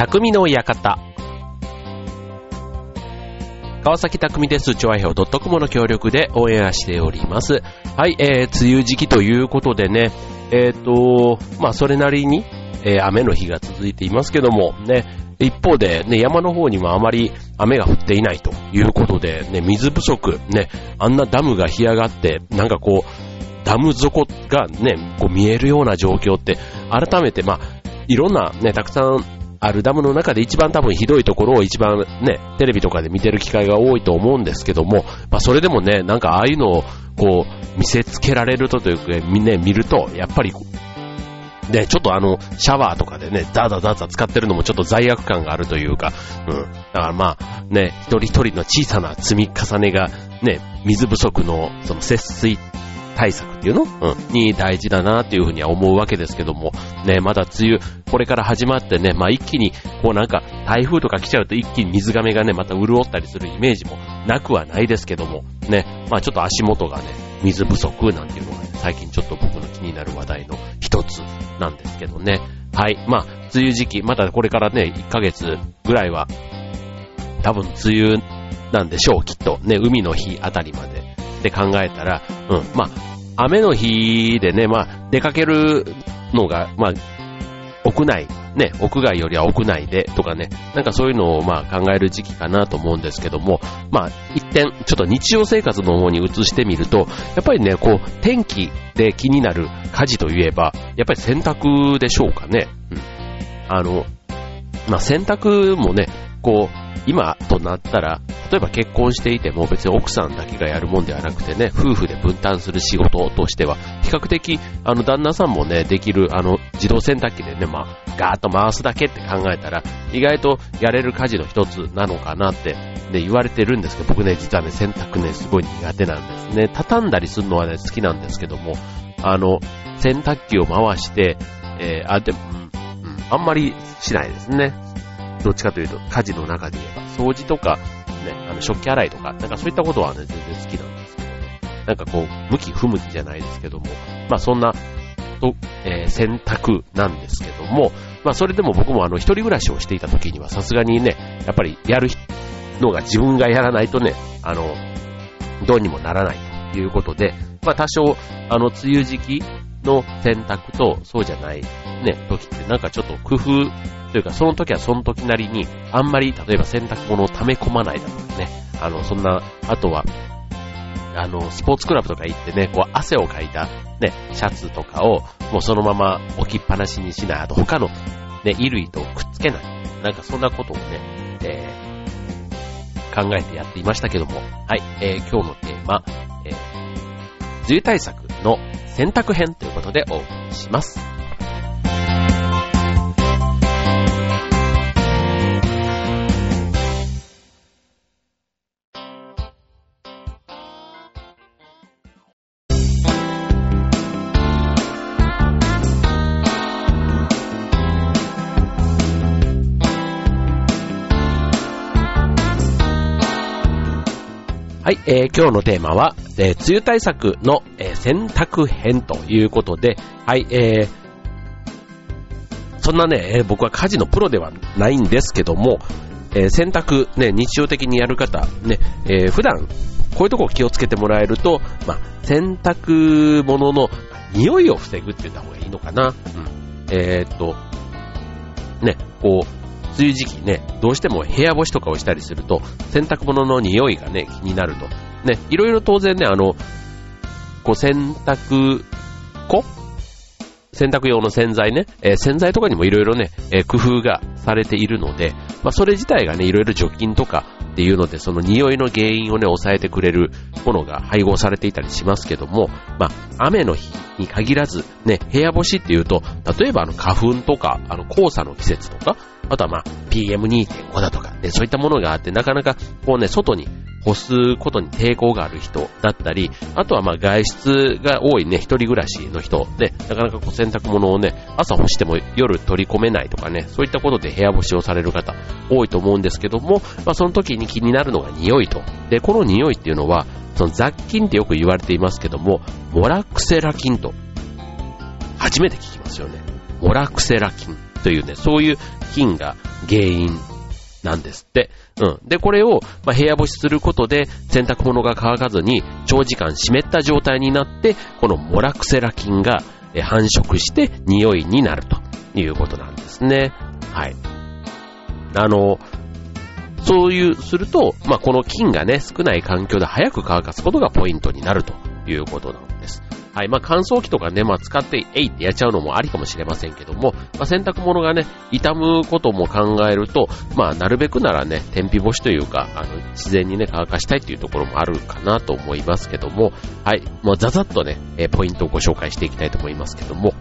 匠の館。川崎匠です。チョアヘオ .com の協力で応援しております。はい、えー、梅雨時期ということでね、えっ、ー、と、まあ、それなりに、えー、雨の日が続いていますけども、ね、一方で、ね、山の方にもあまり雨が降っていないということで、ね、水不足、ね、あんなダムが干上がって、なんかこう、ダム底がね、こう見えるような状況って、改めて、まあ、いろんなね、たくさんあるダムの中で一番多分ひどいところを一番ね、テレビとかで見てる機会が多いと思うんですけども、まあそれでもね、なんかああいうのをこう見せつけられるとというか、ね、見ると、やっぱりで、ちょっとあの、シャワーとかでね、ザーザーザーザー使ってるのもちょっと罪悪感があるというか、うん。だからまあ、ね、一人一人の小さな積み重ねが、ね、水不足の、その節水対策っていうの？うん。に大事だなっていうふうには思うわけですけども、ね、まだ梅雨、これから始まってね、まあ一気に、こうなんか、台風とか来ちゃうと一気に水亀がね、また潤ったりするイメージもなくはないですけども、ね、まあちょっと足元がね、水不足なんていうのが、ね、最近ちょっと僕の気になる話題の一つなんですけどね。はい。まあ、梅雨時期、まだこれからね、1ヶ月ぐらいは、多分梅雨なんでしょう、きっと。ね、海の日あたりまで。で考えたら、うん、まあ、雨の日でね、まあ、出かけるのが、まあ、屋内、ね、屋外よりは屋内でとかね、なんかそういうのをまあ考える時期かなと思うんですけども、まあ一点、ちょっと日常生活の方に移してみると、やっぱりね、こう、天気で気になる家事といえば、やっぱり洗濯でしょうかね。うん。あの、まあ洗濯もね、こう、今となったら、例えば結婚していても別に奥さんだけがやるもんではなくてね、夫婦で分担する仕事としては、比較的、あの、旦那さんもね、できる、あの、自動洗濯機でね、まあ、ガーッと回すだけって考えたら、意外とやれる家事の一つなのかなって、ね、言われてるんですけど、僕ね、実はね、洗濯ね、すごい苦手なんですね。畳んだりするのはね、好きなんですけども、あの、洗濯機を回して、えー、あ、でも、うん、うん、あんまりしないですね。どっちかというと、家事の中で言えば、掃除とか、ね、あの、食器洗いとか、なんかそういったことはね、全然好きなんですけど、なんかこう、向き不向きじゃないですけども、まあそんな、と、えー、選択なんですけども、まあそれでも僕もあの、一人暮らしをしていた時には、さすがにね、やっぱりやるのが自分がやらないとね、あの、どうにもならないということで、まあ多少、あの、梅雨時期の選択と、そうじゃない、ね、時ってなんかちょっと工夫というか、その時はその時なりに、あんまり、例えば洗濯物を溜め込まないだとかね、あの、そんな、あとは、あの、スポーツクラブとか行ってね、こう、汗をかいた、ね、シャツとかを、もうそのまま置きっぱなしにしない、あと他の、ね、衣類とくっつけない。なんかそんなことをね、えー、考えてやっていましたけども、はい、えー、今日のテーマ、えー、梅雨対策の洗濯編ということでお送りします。はい、えー、今日のテーマは、えー、梅雨対策の、えー、洗濯編ということで、はい、えー、そんなね、えー、僕は家事のプロではないんですけども、えー、洗濯、ね、日常的にやる方、ね、えー、普段、こういうとこ気をつけてもらえると、まあ、洗濯物の匂いを防ぐって言った方がいいのかな。うん。えー、っと、ね、こう、梅雨時期ね、どうしても部屋干しとかをしたりすると、洗濯物の匂いがね、気になると。ね、いろいろ当然ね、あの、こう洗濯粉？洗濯用の洗剤ね、えー、洗剤とかにもいろいろね、えー、工夫がされているので、まあそれ自体がね、いろいろ除菌とかっていうので、その匂いの原因をね、抑えてくれるものが配合されていたりしますけども、まあ雨の日に限らず、ね、部屋干しっていうと、例えばあの花粉とか、あの黄砂の季節とか、あとはまあ PM2.5 だとか、ね、そういったものがあって、なかなかこうね、外に干すことに抵抗がある人だったり、あとはまあ外出が多いね、一人暮らしの人で、なかなかこう洗濯物をね、朝干しても夜取り込めないとかね、そういったことで部屋干しをされる方多いと思うんですけども、まあその時に気になるのが匂いと。で、この匂いっていうのは、その雑菌ってよく言われていますけども、モラクセラ菌と、初めて聞きますよね。モラクセラ菌。というね、そういう菌が原因なんですって。うん。で、これを、まあ、部屋干しすることで洗濯物が乾かずに長時間湿った状態になって、このモラクセラ菌が繁殖して匂いになるということなんですね。はい。あの、そういう、すると、まあ、この菌がね、少ない環境で早く乾かすことがポイントになるということなんです。はい。まあ、乾燥機とかね、まあ、使って、えいってやっちゃうのもありかもしれませんけども、まあ、洗濯物がね、傷むことも考えると、まあ、なるべくならね、天日干しというか、あの、自然にね、乾かしたいっていうところもあるかなと思いますけども、はい。もう、ざざっとね、えポイントをご紹介していきたいと思いますけども、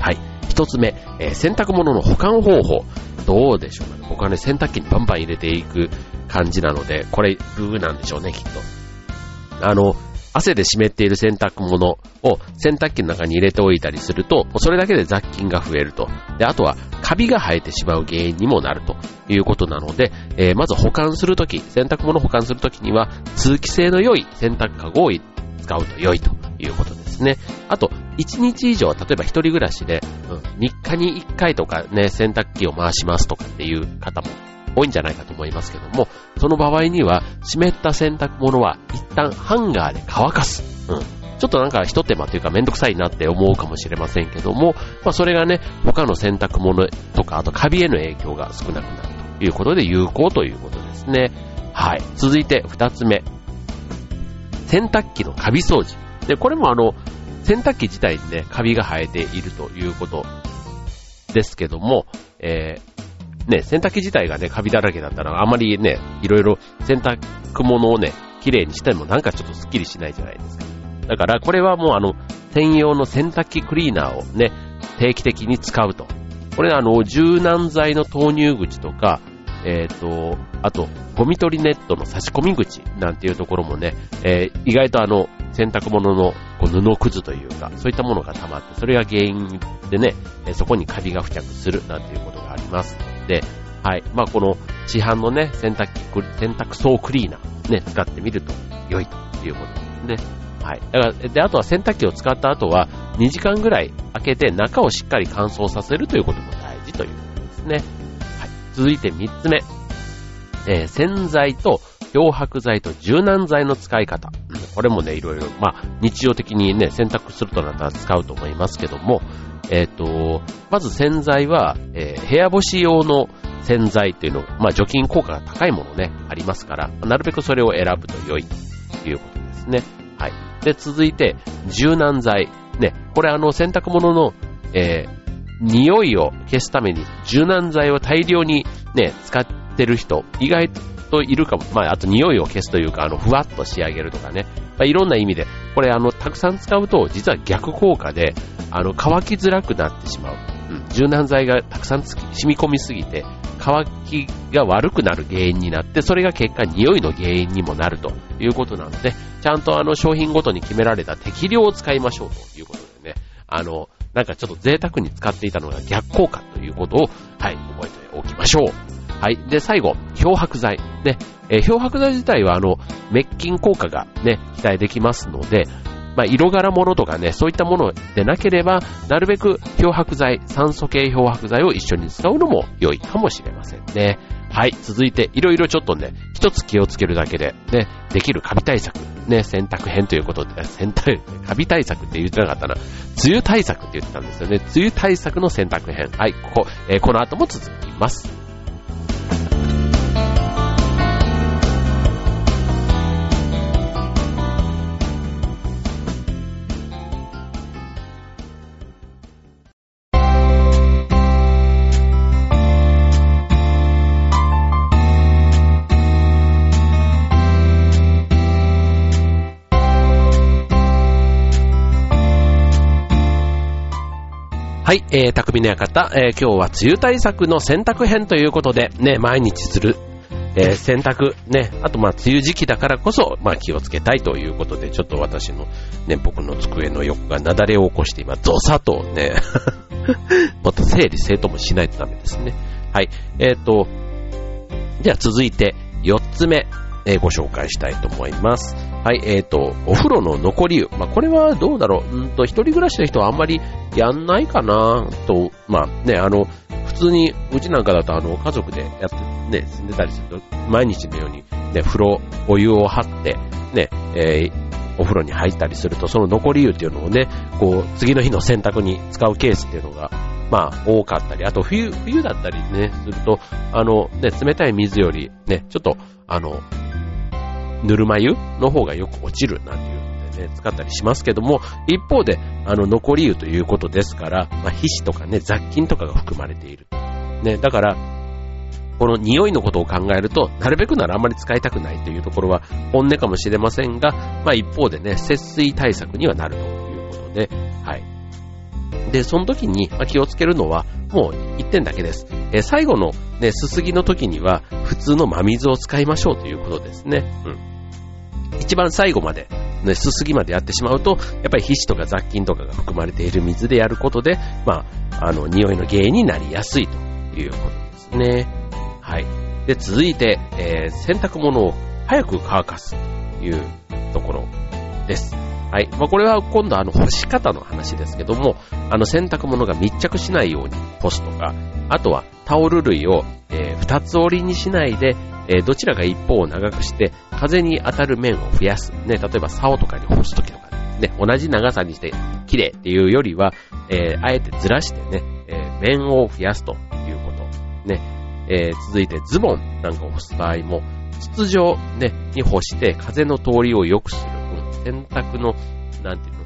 はい。一つ目、えー、洗濯物の保管方法。どうでしょうかね。僕はね、洗濯機にバンバン入れていく感じなので、これ、ルーなんでしょうね、きっと。あの、汗で湿っている洗濯物を洗濯機の中に入れておいたりすると、それだけで雑菌が増えると。で、あとはカビが生えてしまう原因にもなるということなので、えー、まず保管するとき、洗濯物を保管するときには、通気性の良い洗濯かごを使うと良いということですね。あと、1日以上、例えば一人暮らしで、うん、3日に1回とかね、洗濯機を回しますとかっていう方も多いんじゃないかと思いますけども、その場合には、湿った洗濯物は一旦ハンガーで乾かす。うん。ちょっとなんか一手間というかめんどくさいなって思うかもしれませんけども、まあそれがね、他の洗濯物とか、あとカビへの影響が少なくなるということで有効ということですね。はい。続いて二つ目。洗濯機のカビ掃除。で、これもあの、洗濯機自体にね、カビが生えているということですけども、えー、ね、洗濯機自体がね、カビだらけだったら、あまりね、いろいろ洗濯物をね、綺麗にしてもなんかちょっとスッキリしないじゃないですか。だから、これはもうあの、専用の洗濯機クリーナーをね、定期的に使うと。これあの、柔軟剤の投入口とか、えっ、ー、と、あと、ゴミ取りネットの差し込み口なんていうところもね、えー、意外とあの、洗濯物のこう布くずというか、そういったものが溜まって、それが原因でね、そこにカビが付着するなんていうことがありますで、はい。まあ、この市販のね、洗濯機、洗濯槽クリーナー、ね、使ってみると良いということですね。はい。だから、で、あとは洗濯機を使った後は、2時間ぐらい開けて中をしっかり乾燥させるということも大事ということですね。はい。続いて3つ目。えー、洗剤と漂白剤と柔軟剤の使い方。これもね、いろいろ、まあ、日常的にね、洗濯するとなったら使うと思いますけども、えっ、ー、と、まず洗剤は、えー、部屋干し用の洗剤っていうの、まあ、除菌効果が高いものね、ありますから、なるべくそれを選ぶと良いということですね。はい。で、続いて、柔軟剤。ね、これあの、洗濯物の、えー、匂いを消すために柔軟剤を大量にね、使ってる人、意外といるかも。まあ、あと匂いを消すというか、あの、ふわっと仕上げるとかね。まあ、いろんな意味で、これあの、たくさん使うと、実は逆効果で、あの、乾きづらくなってしまう。うん、柔軟剤がたくさんつき染み込みすぎて、乾きが悪くなる原因になって、それが結果匂いの原因にもなるということなので、ちゃんとあの商品ごとに決められた適量を使いましょうということでね、あの、なんかちょっと贅沢に使っていたのが逆効果ということを、はい、覚えておきましょう。はい。で、最後、漂白剤。ね。えー、漂白剤自体は、あの、滅菌効果がね、期待できますので、まあ、色柄物とかね、そういったものでなければ、なるべく漂白剤、酸素系漂白剤を一緒に使うのも良いかもしれませんね。はい。続いて、いろいろちょっとね、一つ気をつけるだけで、ね、できるカビ対策、ね、洗濯編ということで、洗濯、カビ対策って言ってなかったな。梅雨対策って言ってたんですよね。梅雨対策の洗濯編。はい、ここ、えー、この後も続きます。はい、えー、匠の館、えー、今日は梅雨対策の洗濯編ということで、ね、毎日する、えー、洗濯、ね、あとまあ、梅雨時期だからこそ、まあ気をつけたいということで、ちょっと私の、ね、僕の机の横が雪崩を起こして今、ドサとね、もっと整理整頓もしないとダメですね。はい、えっ、ー、と、じゃあ続いて、4つ目、えー、ご紹介したいと思います。はい、えっ、ー、と、お風呂の残り湯。まあ、これはどうだろう。うんと、一人暮らしの人はあんまりやんないかなと、まあね、あの、普通に、うちなんかだとあの、家族でやってね、住んでたりすると、毎日のようにね、風呂、お湯を張って、ね、えー、お風呂に入ったりすると、その残り湯っていうのをね、こう、次の日の洗濯に使うケースっていうのが、まあ、多かったり、あと冬、冬だったりね、すると、あの、ね、冷たい水より、ね、ちょっと、あの、ぬるま湯の方がよく落ちるなんていうのでね、使ったりしますけども、一方で、あの、残り湯ということですから、まあ、皮脂とかね、雑菌とかが含まれている。ね、だから、この匂いのことを考えると、なるべくならあんまり使いたくないというところは本音かもしれませんが、まあ一方でね、節水対策にはなるということで、はい。で、その時に気をつけるのは、もう一点だけです。え、最後のね、すすぎの時には、普通の真水を使いましょうということですね。うん。一番最後まで、ね、すすぎまでやってしまうと、やっぱり皮脂とか雑菌とかが含まれている水でやることで、まあ、あの、匂いの原因になりやすいということですね。はい。で、続いて、えー、洗濯物を早く乾かすというところです。はい。まあ、これは今度あの干し方の話ですけども、あの洗濯物が密着しないように干すとか、あとはタオル類を、えー、二つ折りにしないで、えー、どちらか一方を長くして、風に当たる面を増やす。ね、例えば竿とかに干すときとか、ね、同じ長さにして綺麗っていうよりは、えー、あえてずらしてね、えー、面を増やすということ。ね、えー、続いてズボンなんかを干す場合も、筒状、ね、に干して風の通りを良くする。うん洗濯の、なんていう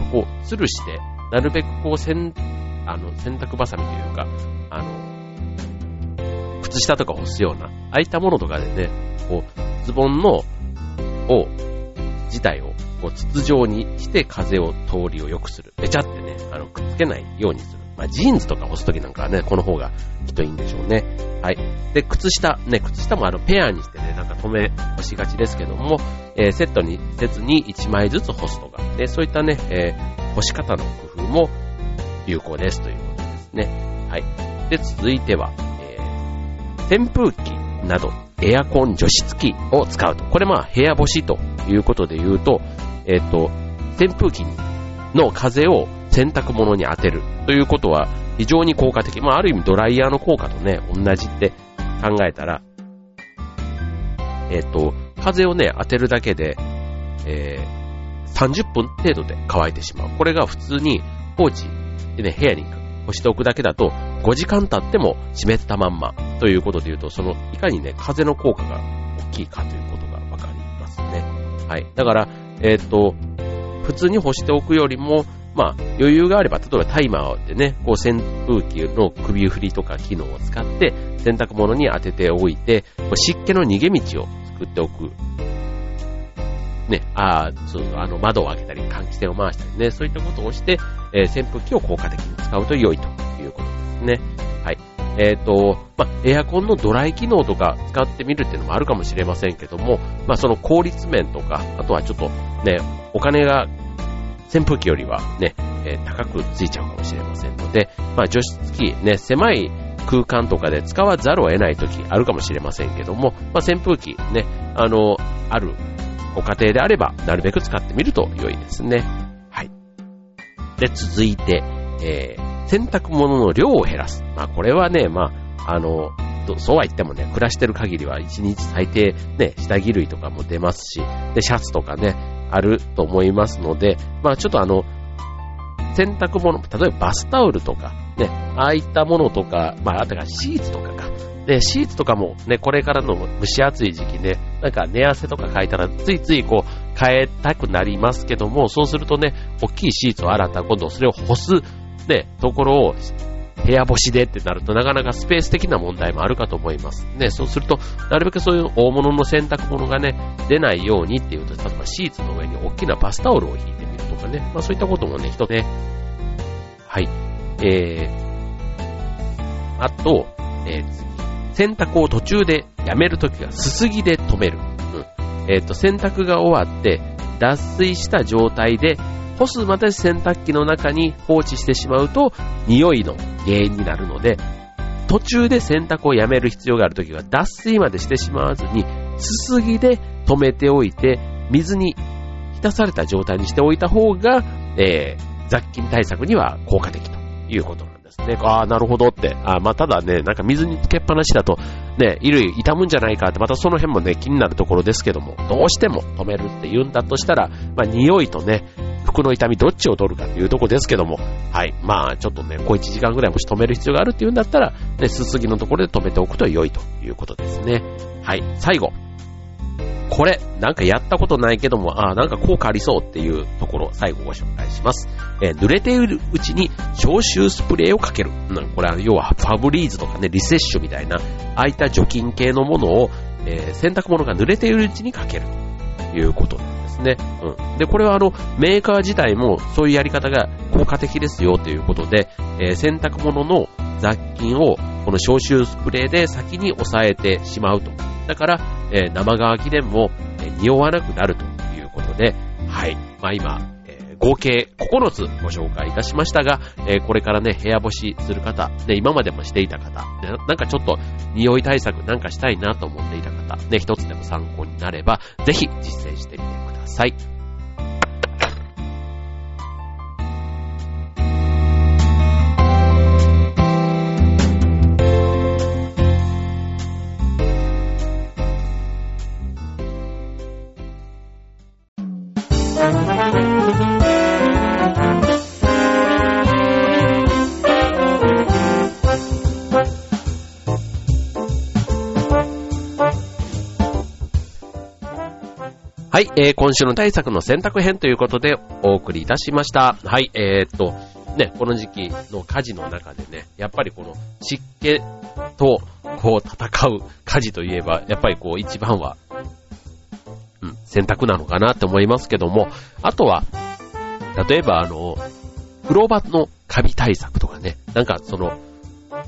の、こう、吊るして、なるべくこう、洗、あの、洗濯バサミというか、あの、靴下とか干すような、ああいたものとかでね、こう、ズボンの、を、自体を、こう、筒状にして風を通りを良くする。べちゃってね、あの、くっつけないようにする。まあ、ジーンズとか干すときなんかはね、この方がきっといいんでしょうね。はい。で、靴下、ね、靴下もあの、ペアにしてね、なんか止め、干しがちですけども、えー、セットにせずに1枚ずつ干すとか、で、そういったね、えー、干し方の工夫も有効ですということですね。はい。で、続いては、扇風機などエアコン除湿機を使うと。これまあ部屋干しということで言うと、えっ、と、扇風機の風を洗濯物に当てるということは非常に効果的。まあある意味ドライヤーの効果とね、同じって考えたら、えっ、と、風をね、当てるだけで、えー、30分程度で乾いてしまう。これが普通に放置でね、部屋に干しておくだけだと、5時間経っても湿ったまんまということで言うと、その、いかにね、風の効果が大きいかということがわかりますね。はい。だから、えっ、と、普通に干しておくよりも、まあ、余裕があれば、例えばタイマーでね、こう扇風機の首振りとか機能を使って、洗濯物に当てておいて、湿気の逃げ道を作っておくね、あそうそう、あの、窓を開けたり、換気扇を回したりね、そういったことをして、えー、扇風機を効果的に使うと良いということね。はい。えっ、ー、と、ま、エアコンのドライ機能とか使ってみるっていうのもあるかもしれませんけども、まあ、その効率面とか、あとはちょっとね、お金が扇風機よりはね、えー、高くついちゃうかもしれませんので、まあ、除湿機、ね、狭い空間とかで使わざるを得ない時あるかもしれませんけども、ま、扇風機ね、あの、あるご家庭であれば、なるべく使ってみると良いですね。はい。で、続いて、えー、洗濯物の量を減らす。まあ、これはね、まあ、あの、そうは言ってもね、暮らしてる限りは1日最低ね、下着類とかも出ますし、で、シャツとかね、あると思いますので、まあちょっとあの、洗濯物、例えばバスタオルとか、ね、ああいったものとか、まあ、あとがシーツとかか、で、シーツとかもね、これからの蒸し暑い時期ね、なんか寝汗とか書いたらついついこう変えたくなりますけども、そうするとね、大きいシーツを洗った今度それを干すね、ところを部屋干しでってなるとなかなかスペース的な問題もあるかと思います。ね、そうすると、なるべくそういう大物の洗濯物がね、出ないようにっていうと、例えばシーツの上に大きなバスタオルを引いてみるとかね、まあそういったこともね、人ね、はい、えー、あと、えー、洗濯を途中でやめるときはすすぎで止める。うん。えっ、ー、と、洗濯が終わって脱水した状態で干すまで洗濯機の中に放置してしまうと匂いの原因になるので、途中で洗濯をやめる必要があるときは脱水までしてしまわずに、すすぎで止めておいて、水に浸された状態にしておいた方が、えー、雑菌対策には効果的ということなんですね。ああ、なるほどって。あまあ、ただね、なんか水につけっぱなしだと、ね、衣類傷むんじゃないかって、またその辺もね、気になるところですけども、どうしても止めるって言うんだとしたら、まあ、匂いとね、服の痛みどっちを取るかっていうとこですけども、はい。まあ、ちょっとね、こう1時間ぐらいもし止める必要があるっていうんだったら、ね、すすぎのところで止めておくと良いということですね。はい。最後。これ、なんかやったことないけども、ああ、なんか効果ありそうっていうところ、最後ご紹介します。えー、濡れているうちに消臭スプレーをかける。うん、これは要はファブリーズとかね、リセッシュみたいな、ああいった除菌系のものを、えー、洗濯物が濡れているうちにかけるということなんですね。うん。で、これはあの、メーカー自体もそういうやり方が効果的ですよということで、えー、洗濯物の雑菌をこの消臭スプレーで先に抑えてしまうと。だから、えー、生乾きでも、えー、匂わなくなるということで、はい。まあ今、合計9つご紹介いたしましたが、え、これからね、部屋干しする方、ね、今までもしていた方、ね、なんかちょっと匂い対策なんかしたいなと思っていた方、ね、一つでも参考になれば、ぜひ実践してみてください。はい、えー、今週の対策の選択編ということでお送りいたしました。はい、えー、っと、ね、この時期の火事の中でね、やっぱりこの湿気とこう戦う火事といえば、やっぱりこう一番は、選択なのかなって思いますけども、あとは、例えばあの、風呂場のカビ対策とかね、なんかその、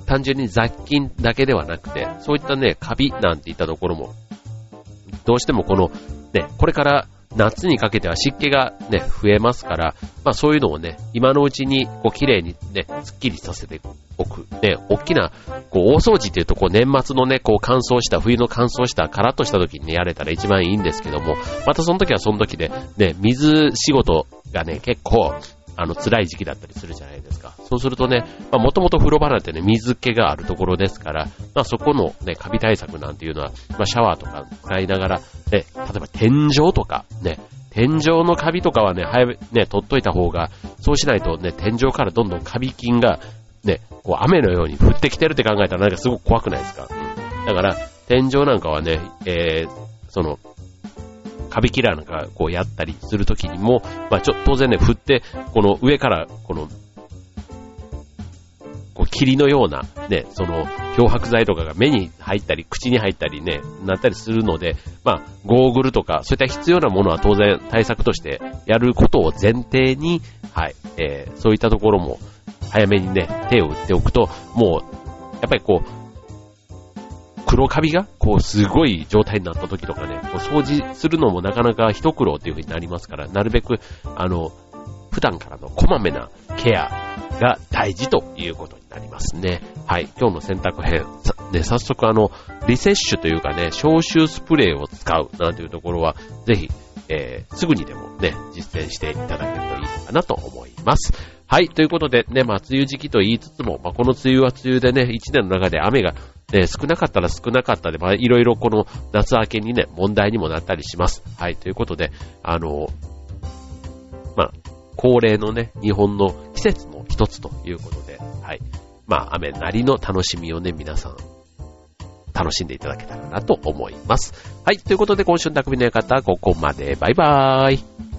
単純に雑菌だけではなくて、そういったね、カビなんていったところも、どうしてもこのね、これから夏にかけては湿気がね、増えますから、まあそういうのをね、今のうちにこう綺麗にね、スッキリさせておく。ね、大きな、こう大掃除っていうとこう年末のね、こう乾燥した、冬の乾燥した、カラッとした時にね、やれたら一番いいんですけども、またその時はその時で、ね、水仕事がね、結構、あの、辛い時期だったりするじゃないですか。そうするとね、まあ、もともと風呂場なんてね、水気があるところですから、まあ、そこのね、カビ対策なんていうのは、まあ、シャワーとか使いながら、ね、例えば天井とか、ね、天井のカビとかはね、早め、ね、取っといた方が、そうしないとね、天井からどんどんカビ菌が、ね、こう雨のように降ってきてるって考えたらなんかすごく怖くないですか？だから、天井なんかはね、えー、その、カビキラーなんかこうやったりするときにも、まあちょ、当然ね、振って、この上から、この、こう霧のような、ね、その、漂白剤とかが目に入ったり、口に入ったりね、なったりするので、まあ、ゴーグルとか、そういった必要なものは当然対策としてやることを前提に、はい、えー、そういったところも、早めにね、手を打っておくと、もう、やっぱりこう、黒カビが、こう、すごい状態になった時とかね、こう掃除するのもなかなか一苦労っていう風になりますから、なるべく、あの、普段からのこまめなケアが大事ということなりますね。はい。今日の洗濯編、ね、早速あの、リセッシュというかね、消臭スプレーを使うなんていうところは、ぜひ、えー、すぐにでもね、実践していただけるといいかなと思います。はい。ということでね、まあ、梅雨時期と言いつつも、まあ、この梅雨は梅雨でね、一年の中で雨がね、少なかったら少なかったで、まあ、いろいろこの夏明けにね、問題にもなったりします。はい。ということで、あの、まあ、恒例のね、日本の季節の一つということで、はい。まあ、雨なりの楽しみをね、皆さん、楽しんでいただけたらなと思います。はい。ということで、今週の匠の館は、ここまで。バイバーイ。